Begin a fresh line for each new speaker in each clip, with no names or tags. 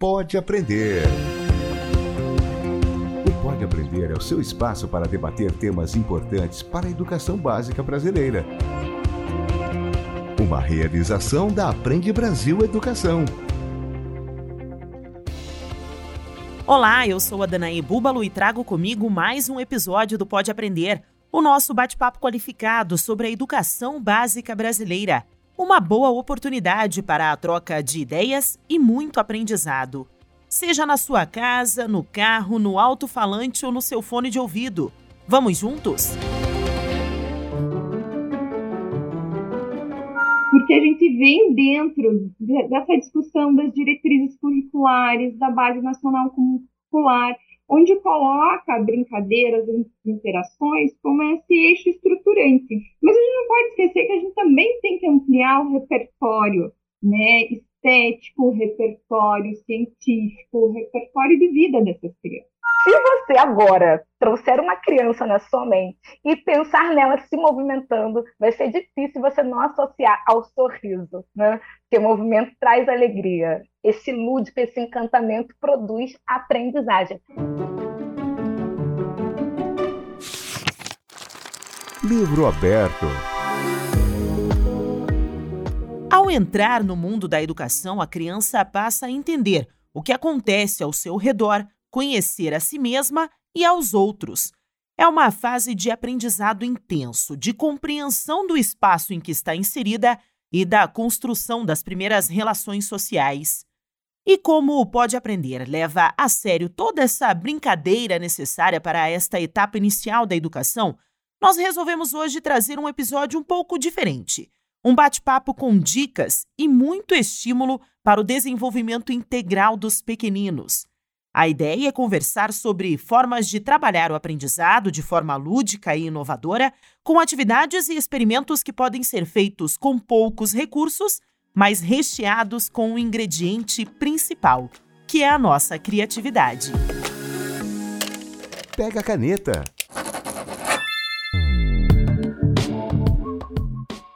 Pode Aprender. O Pode Aprender é o seu espaço para debater temas importantes para a educação básica brasileira. Uma realização da Aprende Brasil Educação.
Olá, eu sou a Danaí Búbalo e trago comigo mais um episódio do Pode Aprender, o nosso bate-papo qualificado sobre a educação básica brasileira uma boa oportunidade para a troca de ideias e muito aprendizado. Seja na sua casa, no carro, no alto-falante ou no seu fone de ouvido. Vamos juntos?
Porque a gente vem dentro dessa discussão das diretrizes curriculares, da Base Nacional Curricular, onde coloca brincadeiras interações como esse eixo estruturante. Mas a gente não pode esquecer que a gente também tem que ampliar o repertório né, estético, o repertório científico, o repertório de vida dessas crianças.
Se você agora trouxer uma criança na sua mente e pensar nela se movimentando, vai ser difícil você não associar ao sorriso, né? Porque o movimento traz alegria. Esse lúdico, esse encantamento produz aprendizagem.
Livro aberto.
Ao entrar no mundo da educação, a criança passa a entender o que acontece ao seu redor conhecer a si mesma e aos outros. É uma fase de aprendizado intenso, de compreensão do espaço em que está inserida e da construção das primeiras relações sociais. E como Pode Aprender leva a sério toda essa brincadeira necessária para esta etapa inicial da educação, nós resolvemos hoje trazer um episódio um pouco diferente. Um bate-papo com dicas e muito estímulo para o desenvolvimento integral dos pequeninos. A ideia é conversar sobre formas de trabalhar o aprendizado de forma lúdica e inovadora, com atividades e experimentos que podem ser feitos com poucos recursos, mas recheados com o ingrediente principal, que é a nossa criatividade.
Pega a caneta.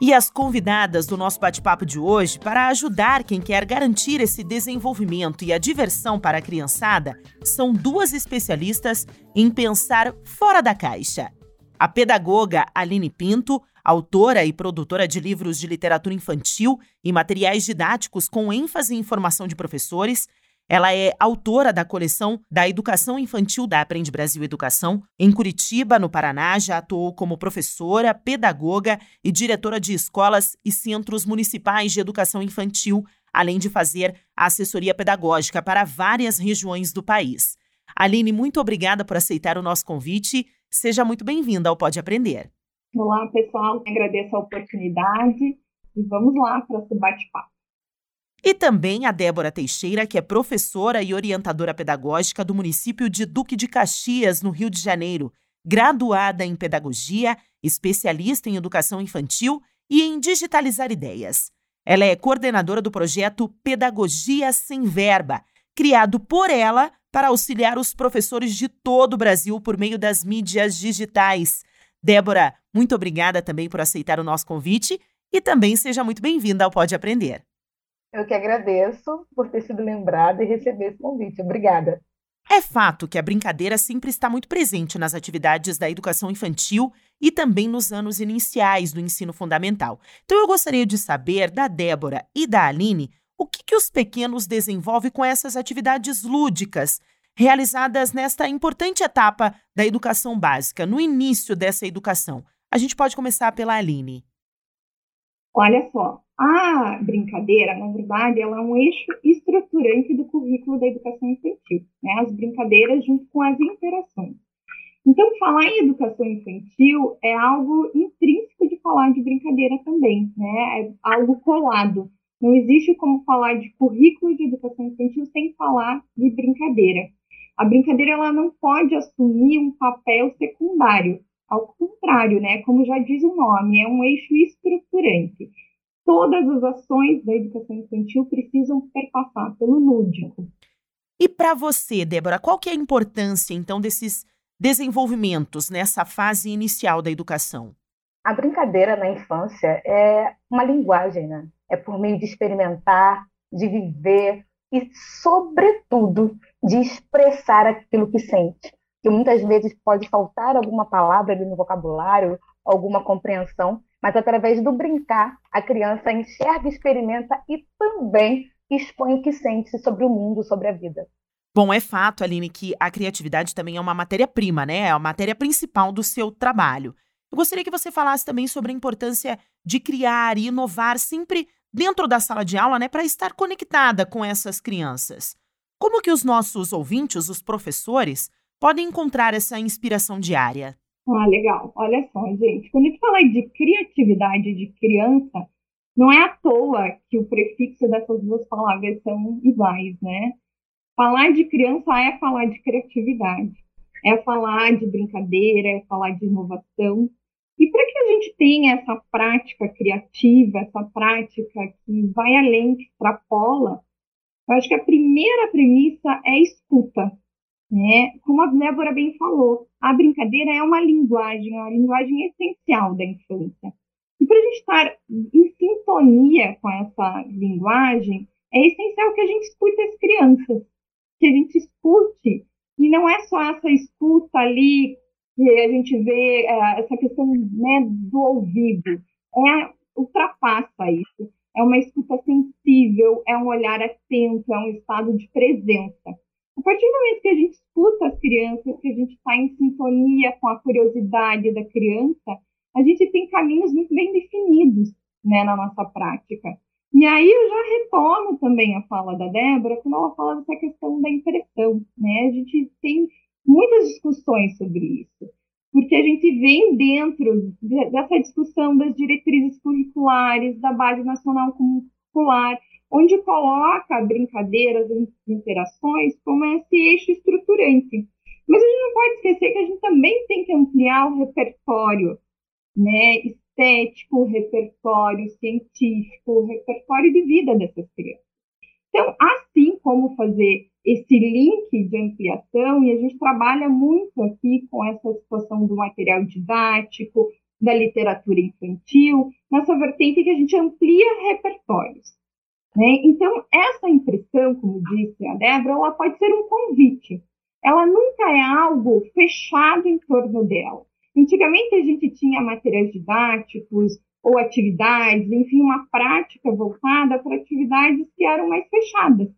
E as convidadas do nosso bate-papo de hoje, para ajudar quem quer garantir esse desenvolvimento e a diversão para a criançada, são duas especialistas em pensar fora da caixa. A pedagoga Aline Pinto, autora e produtora de livros de literatura infantil e materiais didáticos com ênfase em formação de professores, ela é autora da coleção da Educação Infantil da Aprende Brasil Educação. Em Curitiba, no Paraná, já atuou como professora, pedagoga e diretora de escolas e centros municipais de educação infantil, além de fazer assessoria pedagógica para várias regiões do país. Aline, muito obrigada por aceitar o nosso convite. Seja muito bem-vinda ao Pode Aprender.
Olá, pessoal. Agradeço a oportunidade e vamos lá para esse bate-papo.
E também a Débora Teixeira, que é professora e orientadora pedagógica do município de Duque de Caxias, no Rio de Janeiro, graduada em pedagogia, especialista em educação infantil e em digitalizar ideias. Ela é coordenadora do projeto Pedagogia Sem Verba, criado por ela para auxiliar os professores de todo o Brasil por meio das mídias digitais. Débora, muito obrigada também por aceitar o nosso convite e também seja muito bem-vinda ao Pode Aprender.
Eu que agradeço por ter sido lembrada e receber esse convite. Obrigada.
É fato que a brincadeira sempre está muito presente nas atividades da educação infantil e também nos anos iniciais do ensino fundamental. Então eu gostaria de saber da Débora e da Aline o que, que os pequenos desenvolvem com essas atividades lúdicas realizadas nesta importante etapa da educação básica, no início dessa educação. A gente pode começar pela Aline.
Olha só, a brincadeira, na verdade, ela é um eixo estruturante do currículo da educação infantil, né? As brincadeiras junto com as interações. Então, falar em educação infantil é algo intrínseco de falar de brincadeira também, né? É algo colado. Não existe como falar de currículo de educação infantil sem falar de brincadeira. A brincadeira ela não pode assumir um papel secundário. Ao contrário, né? Como já diz o nome, é um eixo estruturante todas as ações da educação infantil precisam perpassar pelo lúdico.
E para você, Débora, qual que é a importância então desses desenvolvimentos nessa fase inicial da educação?
A brincadeira na infância é uma linguagem, né? É por meio de experimentar, de viver, e, sobretudo, de expressar aquilo que sente. Que muitas vezes pode faltar alguma palavra ali no vocabulário, alguma compreensão, mas através do brincar, a criança enxerga, experimenta e também expõe o que sente sobre o mundo, sobre a vida.
Bom, é fato, Aline, que a criatividade também é uma matéria-prima, né? É a matéria principal do seu trabalho. Eu gostaria que você falasse também sobre a importância de criar e inovar sempre dentro da sala de aula, né, para estar conectada com essas crianças. Como que os nossos ouvintes, os professores, podem encontrar essa inspiração diária?
Ah, legal. Olha só, gente, quando a gente fala de criatividade de criança, não é à toa que o prefixo dessas duas palavras são iguais, né? Falar de criança é falar de criatividade, é falar de brincadeira, é falar de inovação. E para que a gente tenha essa prática criativa, essa prática que vai além, que extrapola, eu acho que a primeira premissa é escuta. Né? Como a Débora bem falou, a brincadeira é uma linguagem, é uma linguagem essencial da infância. E para a gente estar em sintonia com essa linguagem, é essencial que a gente escute as crianças, que a gente escute, e não é só essa escuta ali que a gente vê, é, essa questão né, do ouvido, é, ultrapassa isso. É uma escuta sensível, é um olhar atento, é um estado de presença. A partir do momento que a gente escuta as crianças, que a gente está em sintonia com a curiosidade da criança, a gente tem caminhos muito bem definidos né, na nossa prática. E aí eu já retomo também a fala da Débora quando ela fala dessa questão da impressão. Né? A gente tem muitas discussões sobre isso, porque a gente vem dentro dessa discussão das diretrizes curriculares, da Base Nacional Curricular, onde coloca brincadeiras interações como esse eixo estruturante. Mas a gente não pode esquecer que a gente também tem que ampliar o repertório né, estético, repertório científico, repertório de vida dessas crianças. Então, assim como fazer esse link de ampliação, e a gente trabalha muito aqui com essa situação do material didático, da literatura infantil, nessa vertente que a gente amplia repertórios. Né? Então, essa impressão, como disse a Débora, ela pode ser um convite. Ela nunca é algo fechado em torno dela. Antigamente, a gente tinha materiais didáticos ou atividades, enfim, uma prática voltada para atividades que eram mais fechadas.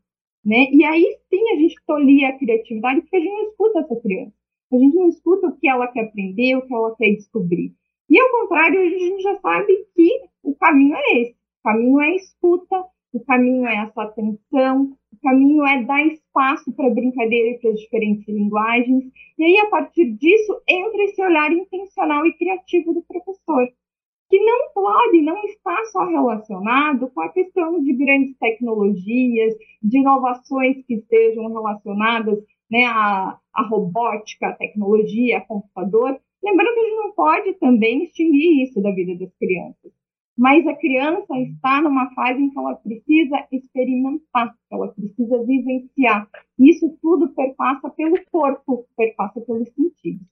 Né? E aí sim a gente tolia a criatividade, porque a gente não escuta essa criança. A gente não escuta o que ela quer aprender, o que ela quer descobrir. E ao contrário, a gente já sabe que o caminho é esse. O caminho é a escuta, o caminho é essa atenção, o caminho é dar espaço para brincadeira e para as diferentes linguagens. E aí, a partir disso, entra esse olhar intencional e criativo do professor que não pode, não está só relacionado com a questão de grandes tecnologias, de inovações que estejam relacionadas né, à, à robótica, à tecnologia, ao computador. Lembrando que a gente não pode também extinguir isso da vida das crianças. Mas a criança está numa fase em que ela precisa experimentar, ela precisa vivenciar. Isso tudo perpassa pelo corpo, perpassa pelos sentidos.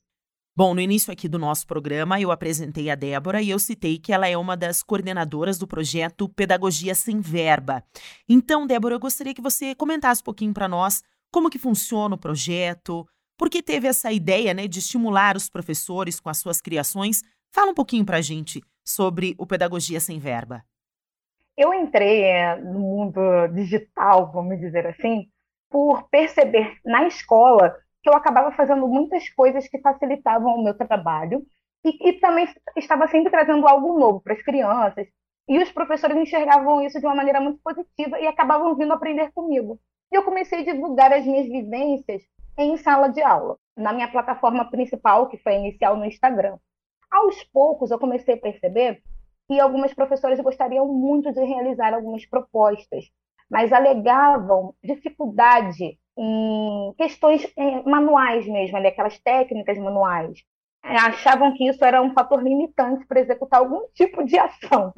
Bom, no início aqui do nosso programa, eu apresentei a Débora e eu citei que ela é uma das coordenadoras do projeto Pedagogia Sem Verba. Então, Débora, eu gostaria que você comentasse um pouquinho para nós como que funciona o projeto, por que teve essa ideia né, de estimular os professores com as suas criações. Fala um pouquinho para a gente sobre o Pedagogia Sem Verba.
Eu entrei é, no mundo digital, vamos dizer assim, por perceber na escola que eu acabava fazendo muitas coisas que facilitavam o meu trabalho e, e também estava sempre trazendo algo novo para as crianças. E os professores enxergavam isso de uma maneira muito positiva e acabavam vindo aprender comigo. E eu comecei a divulgar as minhas vivências em sala de aula, na minha plataforma principal, que foi inicial no Instagram. Aos poucos, eu comecei a perceber que algumas professoras gostariam muito de realizar algumas propostas, mas alegavam dificuldade em questões manuais mesmo, ali, aquelas técnicas manuais. É, achavam que isso era um fator limitante para executar algum tipo de ação,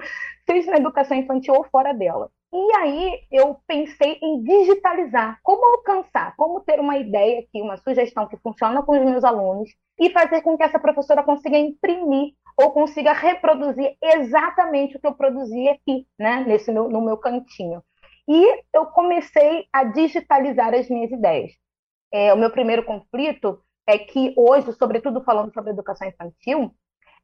seja na educação infantil ou fora dela. E aí eu pensei em digitalizar, como alcançar, como ter uma ideia aqui, uma sugestão que funciona com os meus alunos e fazer com que essa professora consiga imprimir ou consiga reproduzir exatamente o que eu produzi aqui, né, nesse meu, no meu cantinho. E eu comecei a digitalizar as minhas ideias. É, o meu primeiro conflito é que hoje, sobretudo falando sobre educação infantil,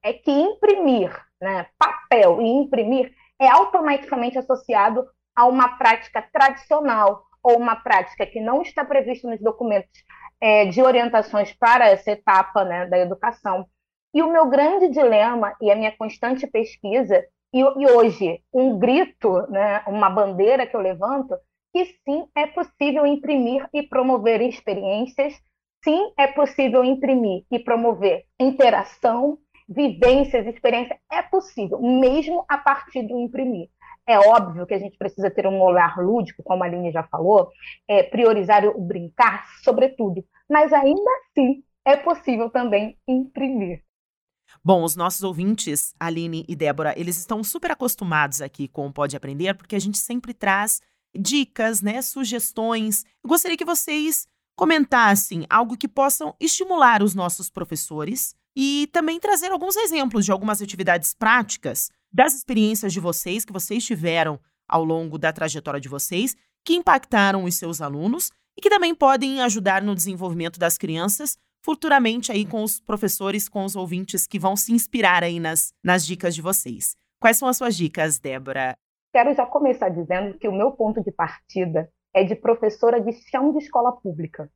é que imprimir né, papel e imprimir é automaticamente associado a uma prática tradicional ou uma prática que não está prevista nos documentos é, de orientações para essa etapa né, da educação. E o meu grande dilema e a minha constante pesquisa, e, e hoje um grito, né, uma bandeira que eu levanto, que sim é possível imprimir e promover experiências, sim é possível imprimir e promover interação, vivências, experiências, é possível, mesmo a partir do imprimir. É óbvio que a gente precisa ter um olhar lúdico, como a Aline já falou, é, priorizar o brincar, sobretudo, mas ainda assim é possível também imprimir.
Bom, os nossos ouvintes, Aline e Débora, eles estão super acostumados aqui com o Pode Aprender, porque a gente sempre traz dicas, né, sugestões. Eu gostaria que vocês comentassem algo que possam estimular os nossos professores e também trazer alguns exemplos de algumas atividades práticas das experiências de vocês que vocês tiveram ao longo da trajetória de vocês, que impactaram os seus alunos e que também podem ajudar no desenvolvimento das crianças futuramente aí com os professores, com os ouvintes que vão se inspirar aí nas, nas dicas de vocês. Quais são as suas dicas, Débora?
Quero já começar dizendo que o meu ponto de partida é de professora de chão de escola pública.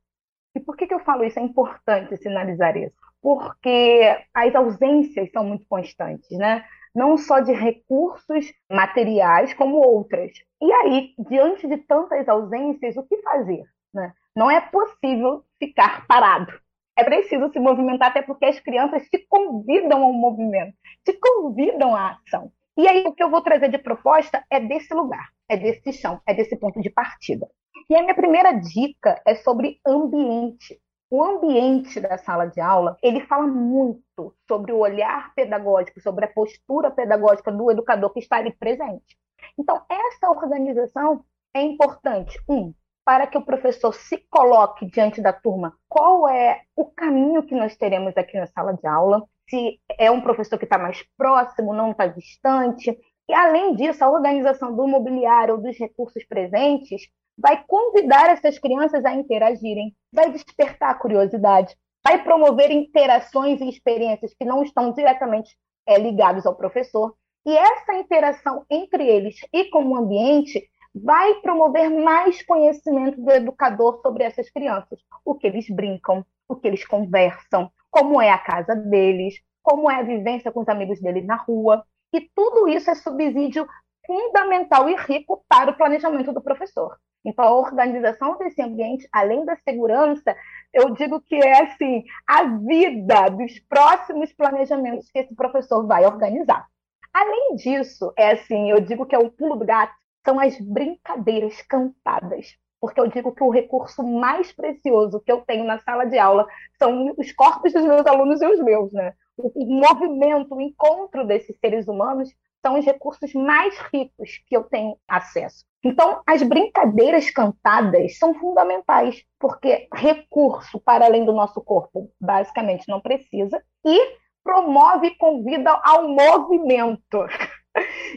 E por que, que eu falo isso? É importante sinalizar isso. Porque as ausências são muito constantes, né? Não só de recursos materiais, como outras. E aí, diante de tantas ausências, o que fazer? Né? Não é possível ficar parado é preciso se movimentar, até porque as crianças te convidam ao movimento, te convidam à ação. E aí, o que eu vou trazer de proposta é desse lugar, é desse chão, é desse ponto de partida. E a minha primeira dica é sobre ambiente. O ambiente da sala de aula, ele fala muito sobre o olhar pedagógico, sobre a postura pedagógica do educador que está ali presente. Então, essa organização é importante, um, para que o professor se coloque diante da turma qual é o caminho que nós teremos aqui na sala de aula, se é um professor que está mais próximo, não está distante. E, além disso, a organização do mobiliário, dos recursos presentes, vai convidar essas crianças a interagirem, vai despertar a curiosidade, vai promover interações e experiências que não estão diretamente é, ligados ao professor. E essa interação entre eles e com o ambiente vai promover mais conhecimento do educador sobre essas crianças, o que eles brincam, o que eles conversam, como é a casa deles, como é a vivência com os amigos deles na rua. E tudo isso é subsídio fundamental e rico para o planejamento do professor. Então, a organização desse ambiente, além da segurança, eu digo que é assim a vida dos próximos planejamentos que esse professor vai organizar. Além disso, é assim, eu digo que é o pulo do gato, são as brincadeiras cantadas. Porque eu digo que o recurso mais precioso que eu tenho na sala de aula são os corpos dos meus alunos e os meus, né? O, movimento, o encontro desses seres humanos são os recursos mais ricos que eu tenho acesso. Então, as brincadeiras cantadas são fundamentais, porque recurso para além do nosso corpo basicamente não precisa, e promove e convida ao movimento.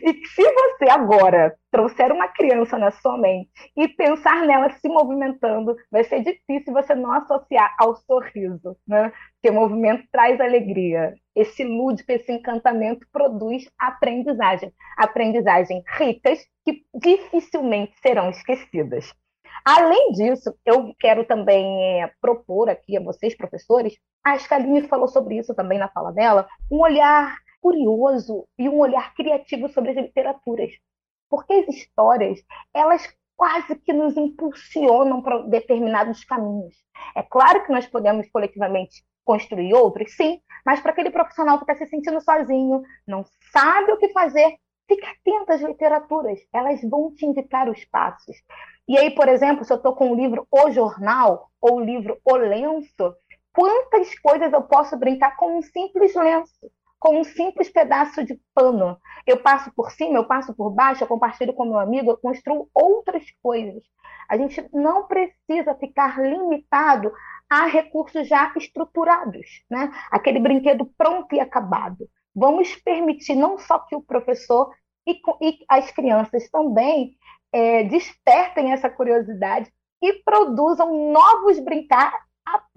E se você agora trouxer uma criança na sua mente e pensar nela se movimentando, vai ser difícil você não associar ao sorriso, né? Porque o movimento traz alegria. Esse lúdico, esse encantamento produz aprendizagem. Aprendizagem ricas que dificilmente serão esquecidas. Além disso, eu quero também é, propor aqui a vocês, professores, a Scaline falou sobre isso também na fala dela, um olhar curioso e um olhar criativo sobre as literaturas. Porque as histórias, elas quase que nos impulsionam para determinados caminhos. É claro que nós podemos coletivamente construir outros, sim, mas para aquele profissional que está se sentindo sozinho, não sabe o que fazer, fique atento às literaturas, elas vão te indicar os passos. E aí, por exemplo, se eu estou com o livro O Jornal ou o livro O Lenço, quantas coisas eu posso brincar com um simples lenço? Com um simples pedaço de pano. Eu passo por cima, eu passo por baixo, eu compartilho com meu amigo, eu construo outras coisas. A gente não precisa ficar limitado a recursos já estruturados, né? Aquele brinquedo pronto e acabado. Vamos permitir não só que o professor e, e as crianças também é, despertem essa curiosidade e produzam novos brincar,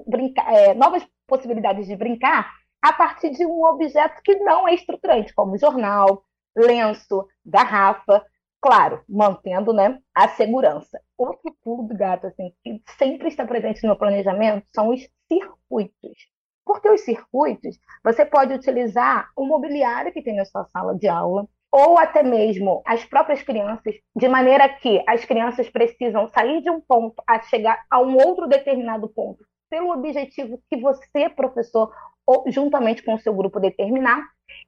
brincar é, novas possibilidades de brincar a partir de um objeto que não é estruturante, como jornal, lenço, garrafa, claro, mantendo né, a segurança. Outro pulo do gato assim, que sempre está presente no planejamento são os circuitos. Porque os circuitos, você pode utilizar o mobiliário que tem na sua sala de aula, ou até mesmo as próprias crianças, de maneira que as crianças precisam sair de um ponto a chegar a um outro determinado ponto, pelo objetivo que você, professor, juntamente com o seu grupo determinar,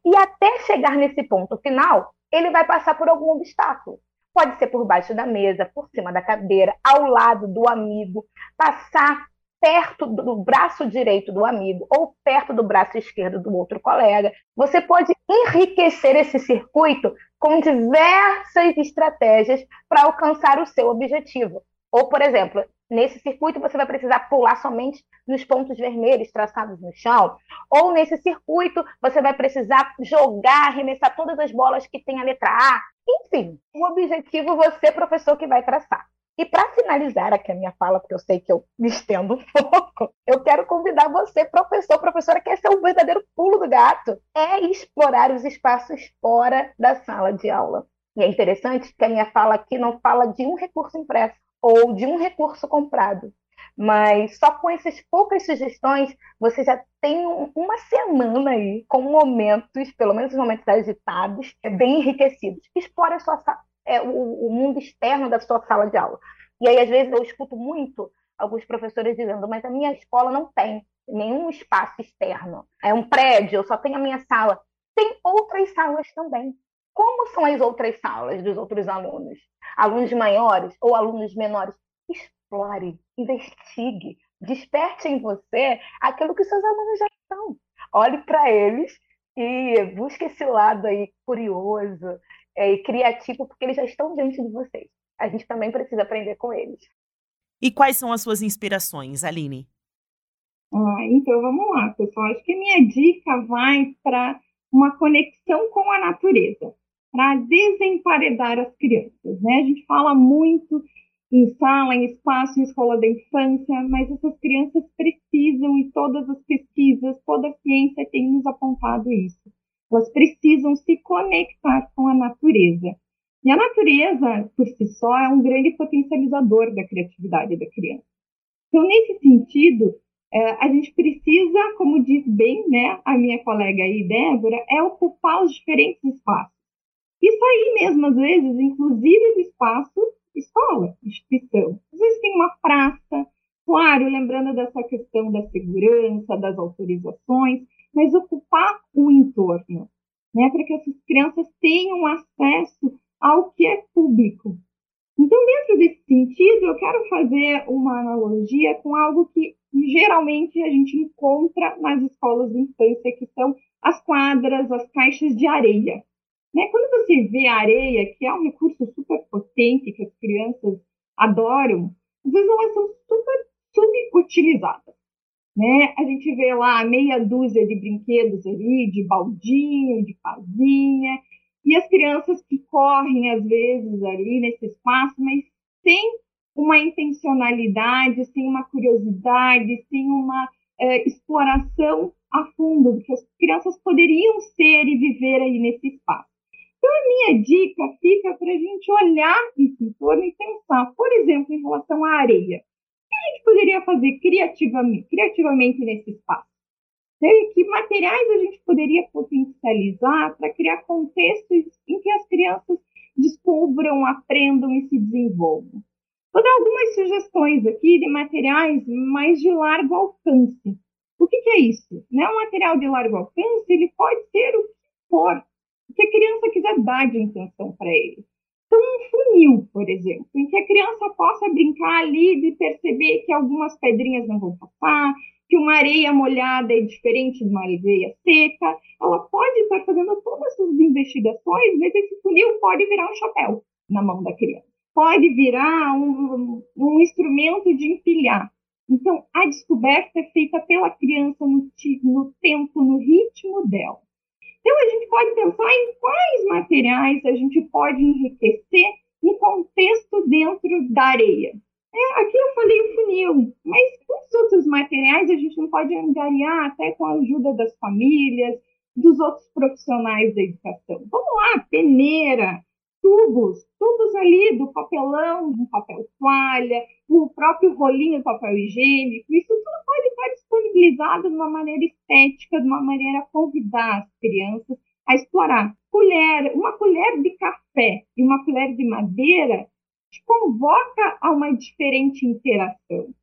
e até chegar nesse ponto final, ele vai passar por algum obstáculo. Pode ser por baixo da mesa, por cima da cadeira, ao lado do amigo, passar perto do braço direito do amigo ou perto do braço esquerdo do outro colega. Você pode enriquecer esse circuito com diversas estratégias para alcançar o seu objetivo. Ou, por exemplo, nesse circuito você vai precisar pular somente nos pontos vermelhos traçados no chão, ou nesse circuito você vai precisar jogar, arremessar todas as bolas que tem a letra A. Enfim, o objetivo você, professor, que vai traçar. E para finalizar aqui a minha fala, porque eu sei que eu me estendo um pouco, eu quero convidar você, professor, professora, que esse é o verdadeiro pulo do gato, é explorar os espaços fora da sala de aula. E é interessante que a minha fala aqui não fala de um recurso impresso ou de um recurso comprado, mas só com essas poucas sugestões, você já tem uma semana aí com momentos, pelo menos momentos agitados, bem enriquecidos. Explore a sua, é, o, o mundo externo da sua sala de aula. E aí, às vezes, eu escuto muito alguns professores dizendo, mas a minha escola não tem nenhum espaço externo. É um prédio, eu só tenho a minha sala. Tem outras salas também. Como são as outras salas dos outros alunos? Alunos maiores ou alunos menores? Explore, investigue, desperte em você aquilo que seus alunos já são. Olhe para eles e busque esse lado aí curioso, é, e criativo, porque eles já estão diante de vocês. A gente também precisa aprender com eles.
E quais são as suas inspirações, Aline?
Ah, então vamos lá, pessoal. Acho que a minha dica vai para uma conexão com a natureza, para desemparedar as crianças. Né? A gente fala muito em sala, em espaço, em escola da infância, mas essas crianças precisam, e todas as pesquisas, toda a ciência tem nos apontado isso elas precisam se conectar com a natureza. E a natureza, por si só, é um grande potencializador da criatividade da criança. Então, nesse sentido, é, a gente precisa, como diz bem né, a minha colega aí, Débora, é ocupar os diferentes espaços. Isso aí mesmo, às vezes, inclusive do espaço escola, instituição. Às vezes tem uma praça, claro, lembrando dessa questão da segurança, das autorizações, mas ocupar o entorno, né, para que essas crianças tenham acesso ao que é público. Então, dentro desse sentido, eu quero fazer uma analogia com algo que geralmente a gente encontra nas escolas de infância, que são as quadras, as caixas de areia. Né? Quando você vê a areia, que é um recurso super potente que as crianças adoram, às vezes elas são super subutilizadas. Né? A gente vê lá meia dúzia de brinquedos ali, de baldinho, de casinha, e as crianças que correm às vezes ali nesse espaço, mas sem uma intencionalidade, sem uma curiosidade, sem uma é, exploração a fundo do que as crianças poderiam ser e viver aí nesse espaço. Então, a minha dica fica para a gente olhar esse entorno e pensar, por exemplo, em relação à areia a gente poderia fazer criativamente, criativamente nesse espaço? Que materiais a gente poderia potencializar para criar contextos em que as crianças descubram, aprendam e se desenvolvam? Vou dar algumas sugestões aqui de materiais mais de largo alcance. O que, que é isso? Né? Um material de largo alcance ele pode ser o que for, o que a criança quiser dar de intenção para ele. Então, um funil, por exemplo, em que a criança possa brincar ali de perceber que algumas pedrinhas não vão passar, que uma areia molhada é diferente de uma areia seca. Ela pode estar fazendo todas essas investigações, mas esse funil pode virar um chapéu na mão da criança. Pode virar um, um instrumento de empilhar. Então, a descoberta é feita pela criança no, no tempo, no ritmo dela. Então, a gente pode pensar em quais materiais a gente pode enriquecer um contexto dentro da areia. É, aqui eu falei o funil, mas os outros materiais a gente não pode angariar até com a ajuda das famílias, dos outros profissionais da educação. Vamos lá, peneira, tubos, tubos ali do papelão, do papel toalha, o próprio rolinho de papel higiênico, isso tudo pode estar disponibilizado de uma maneira estética, de uma maneira a convidar as crianças a explorar. Colher, uma colher de café e uma colher de madeira te convoca a uma diferente interação.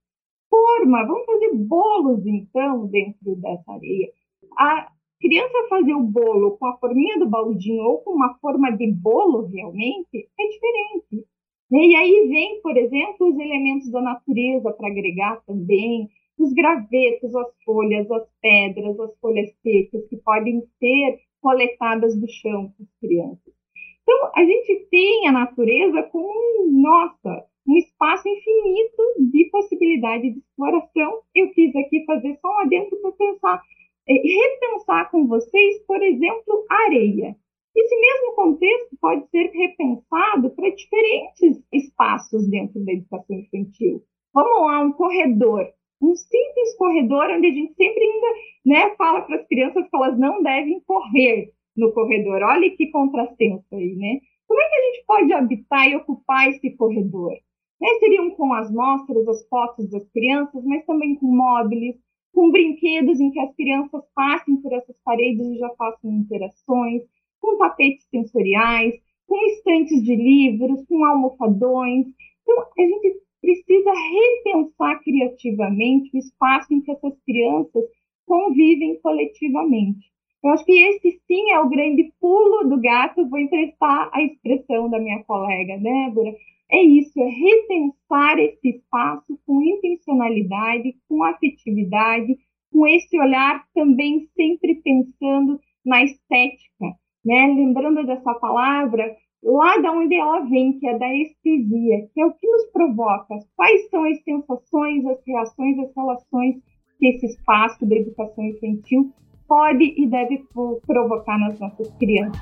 Forma, vamos fazer bolos então dentro dessa areia. A criança fazer o bolo com a forminha do baldinho ou com uma forma de bolo realmente é diferente. Né? E aí vem, por exemplo, os elementos da natureza para agregar também, os gravetos, as folhas, as pedras, as folhas secas que podem ser coletadas do chão para as crianças. Então, a gente tem a natureza como, nossa, um espaço infinito de possibilidade de exploração. Eu quis aqui fazer só um adentro para pensar repensar com vocês, por exemplo, areia. Esse mesmo contexto pode ser repensado para diferentes espaços dentro da educação infantil. Vamos lá, um corredor, um simples corredor onde a gente sempre ainda né, fala para as crianças que elas não devem correr no corredor. Olha que contrassenso aí, né? Como é que a gente pode habitar e ocupar esse corredor? Né, seriam com as mostras, as fotos das crianças, mas também com móveis, com brinquedos em que as crianças passem por essas paredes e já façam interações, com tapetes sensoriais, com estantes de livros, com almofadões. Então, a gente precisa repensar criativamente o espaço em que essas crianças convivem coletivamente. Eu acho que esse sim é o grande pulo do gato, vou emprestar a expressão da minha colega Débora, é isso, é repensar esse espaço com intencionalidade, com afetividade, com esse olhar também sempre pensando na estética, né? Lembrando dessa palavra, lá da onde ela vem, que é da estesia, que é o que nos provoca, quais são as sensações, as reações, as relações que esse espaço da educação infantil pode e deve provocar nas nossas crianças.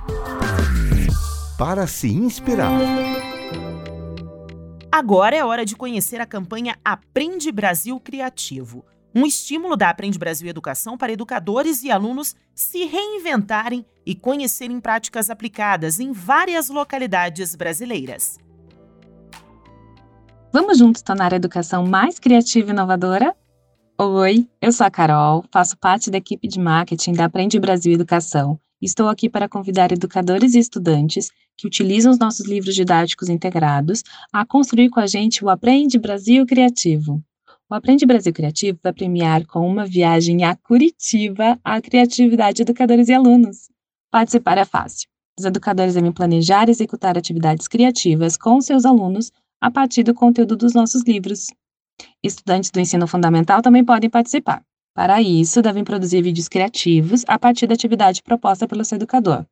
Para se inspirar.
Agora é hora de conhecer a campanha Aprende Brasil Criativo, um estímulo da Aprende Brasil Educação para educadores e alunos se reinventarem e conhecerem práticas aplicadas em várias localidades brasileiras.
Vamos juntos tornar a educação mais criativa e inovadora? Oi, eu sou a Carol, faço parte da equipe de marketing da Aprende Brasil Educação Estou aqui para convidar educadores e estudantes que utilizam os nossos livros didáticos integrados a construir com a gente o Aprende Brasil Criativo. O Aprende Brasil Criativo vai premiar com uma viagem a Curitiba a criatividade de educadores e alunos. Participar é fácil. Os educadores devem planejar e executar atividades criativas com seus alunos a partir do conteúdo dos nossos livros. Estudantes do ensino fundamental também podem participar. Para isso, devem produzir vídeos criativos a partir da atividade proposta pelo seu educador.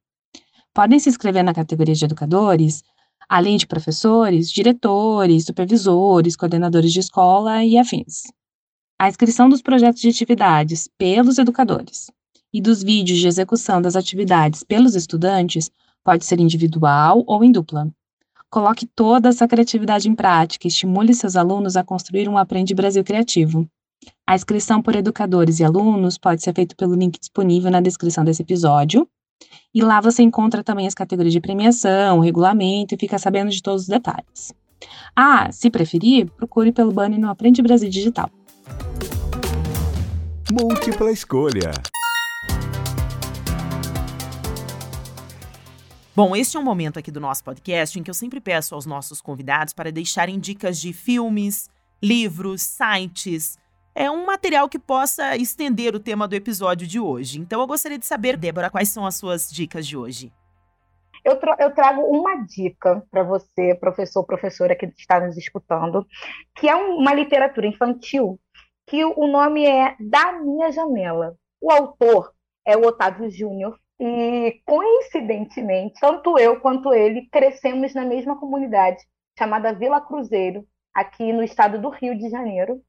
Podem se inscrever na categoria de educadores, além de professores, diretores, supervisores, coordenadores de escola e afins. A inscrição dos projetos de atividades pelos educadores e dos vídeos de execução das atividades pelos estudantes pode ser individual ou em dupla. Coloque toda essa criatividade em prática e estimule seus alunos a construir um Aprende Brasil criativo. A inscrição por educadores e alunos pode ser feita pelo link disponível na descrição desse episódio. E lá você encontra também as categorias de premiação, regulamento e fica sabendo de todos os detalhes. Ah, se preferir, procure pelo banner no Aprende Brasil Digital.
Múltipla escolha.
Bom, este é um momento aqui do nosso podcast em que eu sempre peço aos nossos convidados para deixarem dicas de filmes, livros, sites, é um material que possa estender o tema do episódio de hoje. Então eu gostaria de saber, Débora, quais são as suas dicas de hoje?
Eu, tra eu trago uma dica para você, professor, professora que está nos escutando, que é uma literatura infantil, que o nome é Da Minha Janela. O autor é o Otávio Júnior, e coincidentemente, tanto eu quanto ele crescemos na mesma comunidade chamada Vila Cruzeiro, aqui no estado do Rio de Janeiro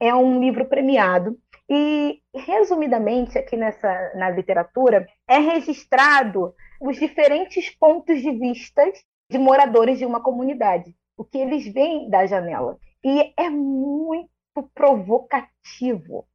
é um livro premiado e, resumidamente, aqui nessa na literatura, é registrado os diferentes pontos de vista de moradores de uma comunidade, o que eles veem da janela. E é muito provocativo,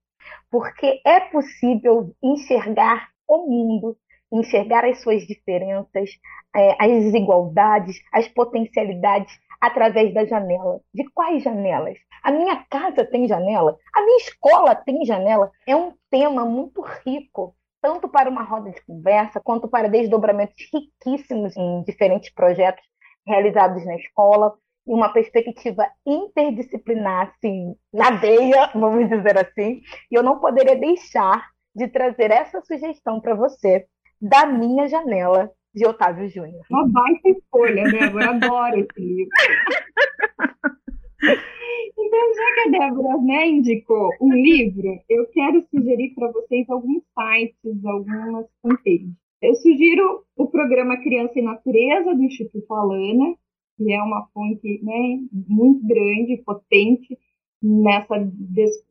porque é possível enxergar o mundo, enxergar as suas diferenças, é, as desigualdades, as potencialidades através da janela. De quais janelas? A minha casa tem janela? A minha escola tem janela? É um tema muito rico, tanto para uma roda de conversa, quanto para desdobramentos riquíssimos em diferentes projetos realizados na escola, e uma perspectiva interdisciplinar, assim, na veia, vamos dizer assim, e eu não poderia deixar de trazer essa sugestão para você da minha janela de Otávio Júnior.
Uma baita escolha, Débora, adoro esse livro. Então, já que a Débora né, indicou um livro, eu quero sugerir para vocês alguns sites, algumas fanpages. Eu sugiro o programa Criança e Natureza, do Instituto Alana, que é uma fonte né, muito grande, potente, nessa,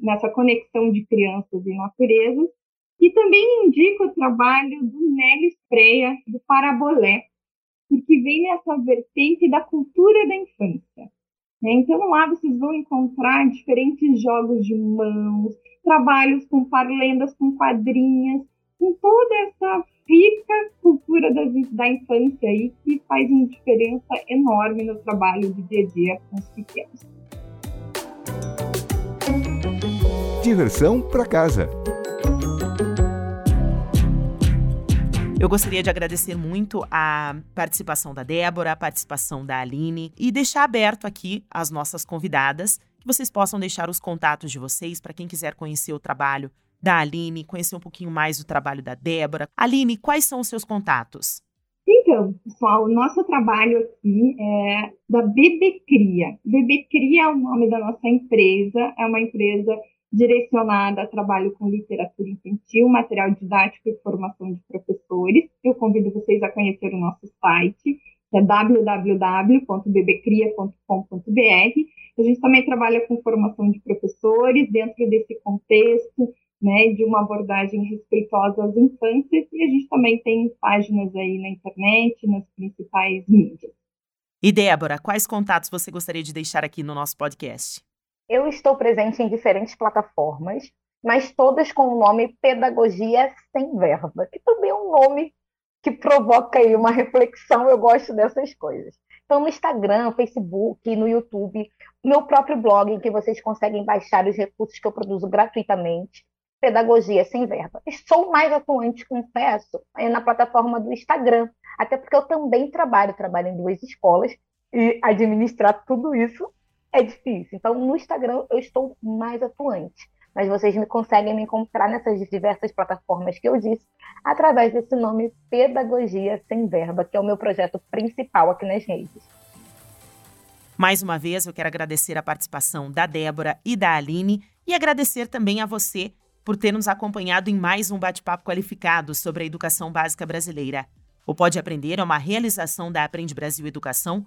nessa conexão de crianças e natureza. E também indico o trabalho do Nélio Freia, do Parabolé, porque vem nessa vertente da cultura da infância. Né? Então, lá vocês vão encontrar diferentes jogos de mãos, trabalhos com parlendas, com quadrinhas, com toda essa rica cultura da, da infância aí, que faz uma diferença enorme no trabalho do dia a dia com os pequenos.
Diversão para casa.
Eu gostaria de agradecer muito a participação da Débora, a participação da Aline e deixar aberto aqui as nossas convidadas, que vocês possam deixar os contatos de vocês para quem quiser conhecer o trabalho da Aline, conhecer um pouquinho mais do trabalho da Débora. Aline, quais são os seus contatos?
Então, pessoal, o nosso trabalho aqui é da Bebecria. Bebecria é o nome da nossa empresa, é uma empresa direcionada a trabalho com literatura infantil, material didático e formação de professores. Eu convido vocês a conhecer o nosso site, que é www.bebecria.com.br. A gente também trabalha com formação de professores dentro desse contexto, né, de uma abordagem respeitosa às infâncias, e a gente também tem páginas aí na internet, nas principais mídias.
E Débora, quais contatos você gostaria de deixar aqui no nosso podcast?
Eu estou presente em diferentes plataformas, mas todas com o nome Pedagogia Sem Verba, que também é um nome que provoca aí uma reflexão, eu gosto dessas coisas. Então, no Instagram, Facebook, no YouTube, meu próprio blog, em que vocês conseguem baixar os recursos que eu produzo gratuitamente, Pedagogia Sem Verba. Sou mais atuante, confesso, na plataforma do Instagram, até porque eu também trabalho, trabalho em duas escolas, e administrar tudo isso é difícil. Então, no Instagram eu estou mais atuante. Mas vocês me conseguem me encontrar nessas diversas plataformas que eu disse, através desse nome Pedagogia Sem Verba, que é o meu projeto principal aqui nas redes.
Mais uma vez, eu quero agradecer a participação da Débora e da Aline e agradecer também a você por ter nos acompanhado em mais um bate-papo qualificado sobre a educação básica brasileira. O Pode Aprender é uma realização da Aprende Brasil Educação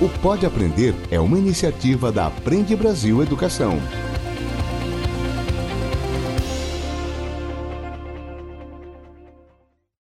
o Pode Aprender é uma iniciativa da Aprende Brasil Educação.